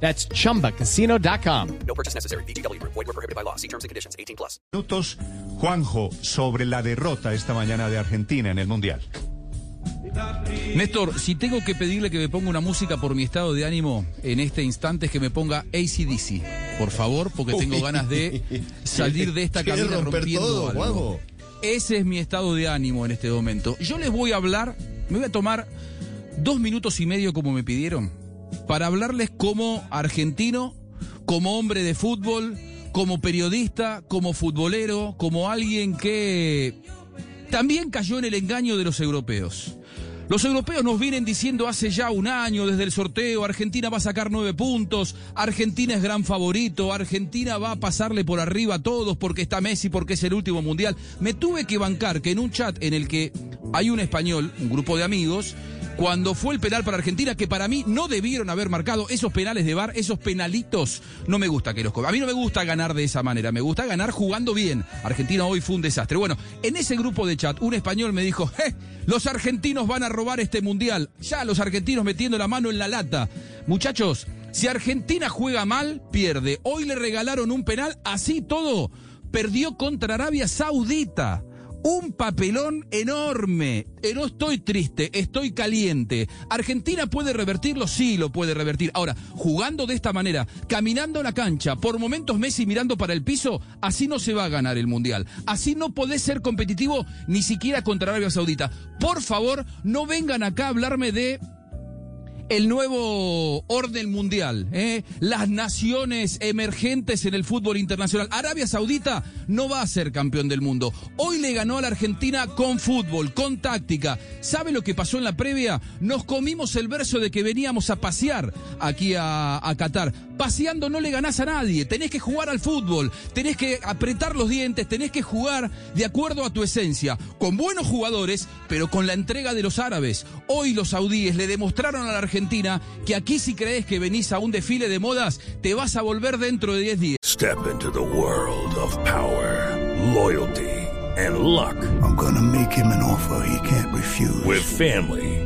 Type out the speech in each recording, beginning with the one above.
That's chumbacasino.com. No purchase necessary. BGW. Void were prohibited by law. See terms and conditions. 18 plus. minutos, Juanjo, sobre la derrota esta mañana de Argentina en el Mundial. Néstor, si tengo que pedirle que me ponga una música por mi estado de ánimo en este instante es que me ponga ACDC, por favor, porque tengo ganas de salir de esta cabina rompiendo todo, algo. Juanjo. Ese es mi estado de ánimo en este momento. Yo les voy a hablar, me voy a tomar dos minutos y medio como me pidieron, para hablarles como argentino, como hombre de fútbol, como periodista, como futbolero, como alguien que también cayó en el engaño de los europeos. Los europeos nos vienen diciendo hace ya un año desde el sorteo, Argentina va a sacar nueve puntos, Argentina es gran favorito, Argentina va a pasarle por arriba a todos porque está Messi, porque es el último mundial. Me tuve que bancar que en un chat en el que hay un español, un grupo de amigos, cuando fue el penal para Argentina, que para mí no debieron haber marcado esos penales de bar, esos penalitos, no me gusta que los. A mí no me gusta ganar de esa manera, me gusta ganar jugando bien. Argentina hoy fue un desastre. Bueno, en ese grupo de chat, un español me dijo, "Je, los argentinos van a robar este mundial. Ya los argentinos metiendo la mano en la lata. Muchachos, si Argentina juega mal, pierde. Hoy le regalaron un penal, así todo. Perdió contra Arabia Saudita. Un papelón enorme. Eh, No estoy triste, estoy caliente. ¿Argentina puede revertirlo? Sí, lo puede revertir. Ahora, jugando de esta manera, caminando la cancha, por momentos Messi mirando para el piso, así no se va a ganar el Mundial. Así no podés ser competitivo ni siquiera contra Arabia Saudita. Por favor, no vengan acá a hablarme de el nuevo orden mundial, ¿eh? las naciones emergentes en el fútbol internacional. Arabia Saudita no va a ser campeón del mundo. Hoy le ganó a la Argentina con fútbol, con táctica. ¿Sabe lo que pasó en la previa? Nos comimos el verso de que veníamos a pasear aquí a, a Qatar. Paseando no le ganás a nadie. Tenés que jugar al fútbol, tenés que apretar los dientes, tenés que jugar de acuerdo a tu esencia, con buenos jugadores, pero con la entrega de los árabes. Hoy los saudíes le demostraron a la Argentina que aquí si crees que venís a un desfile de modas, te vas a volver dentro de 10 días. Step into the world of power, loyalty, and luck. I'm gonna make him an offer he can't refuse. With family,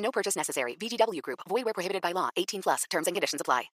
No purchase necessary. VGW Group. Void where prohibited by law. 18 plus. Terms and conditions apply.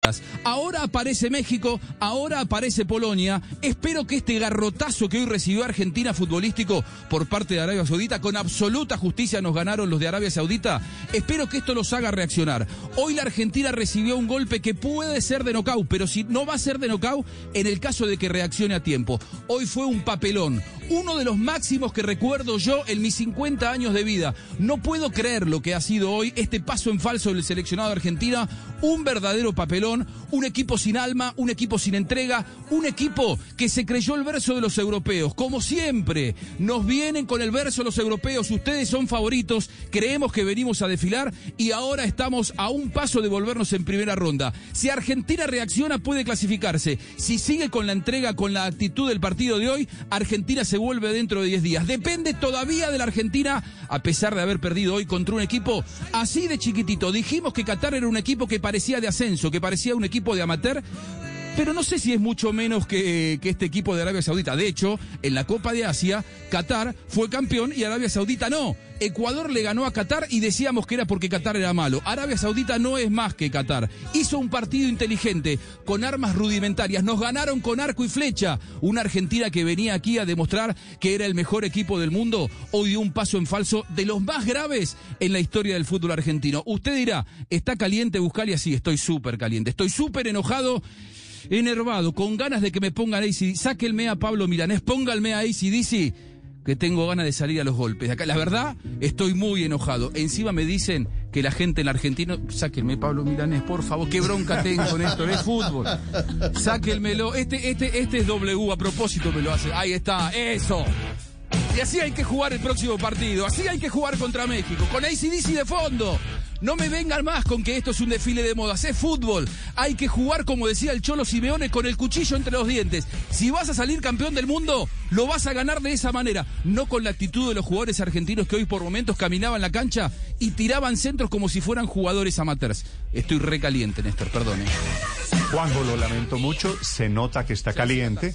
Ahora aparece México, ahora aparece Polonia. Espero que este garrotazo que hoy recibió Argentina futbolístico por parte de Arabia Saudita, con absoluta justicia nos ganaron los de Arabia Saudita. Espero que esto los haga reaccionar. Hoy la Argentina recibió un golpe que puede ser de nocaut, pero si no va a ser de nocaut en el caso de que reaccione a tiempo. Hoy fue un papelón, uno de los máximos que recuerdo yo en mis 50 años de vida. No puedo creer lo que ha sido hoy este paso en falso del seleccionado de Argentina, un verdadero papelón, un equipo sin alma, un equipo sin entrega, un equipo que se creyó el verso de los europeos. Como siempre, nos vienen con el verso los europeos, ustedes son favoritos, creemos que venimos a desfilar y ahora estamos a un paso de volvernos en primera ronda. Si Argentina reacciona puede clasificarse. Si sigue con la entrega, con la actitud del partido de hoy, Argentina se vuelve dentro de 10 días. Depende todavía de la Argentina, a pesar de haber perdido hoy contra un equipo así de chiquitito. Dijimos que Qatar era un equipo que parecía de ascenso, que parecía un equipo de amateur. Pero no sé si es mucho menos que, que, este equipo de Arabia Saudita. De hecho, en la Copa de Asia, Qatar fue campeón y Arabia Saudita no. Ecuador le ganó a Qatar y decíamos que era porque Qatar era malo. Arabia Saudita no es más que Qatar. Hizo un partido inteligente, con armas rudimentarias. Nos ganaron con arco y flecha. Una Argentina que venía aquí a demostrar que era el mejor equipo del mundo, hoy dio un paso en falso de los más graves en la historia del fútbol argentino. Usted dirá, ¿está caliente Buscalia? Sí, estoy súper caliente. Estoy súper enojado enervado, con ganas de que me pongan ACDC, sáquenme a Pablo Milanés, pónganme a ACDC, que tengo ganas de salir a los golpes. Acá, la verdad, estoy muy enojado. Encima me dicen que la gente en la Argentina. Sáquenme, Pablo Milanés, por favor, qué bronca tengo con esto, es fútbol. Sáquenmelo. Este, este, este es W, a propósito me lo hace. Ahí está, eso. Y así hay que jugar el próximo partido. Así hay que jugar contra México. Con ACDC de fondo. No me vengan más con que esto es un desfile de modas. Es fútbol. Hay que jugar, como decía el Cholo Simeone, con el cuchillo entre los dientes. Si vas a salir campeón del mundo, lo vas a ganar de esa manera. No con la actitud de los jugadores argentinos que hoy por momentos caminaban la cancha y tiraban centros como si fueran jugadores amateurs. Estoy recaliente, Néstor, perdone. Juanjo, lo lamento mucho, se nota que está caliente.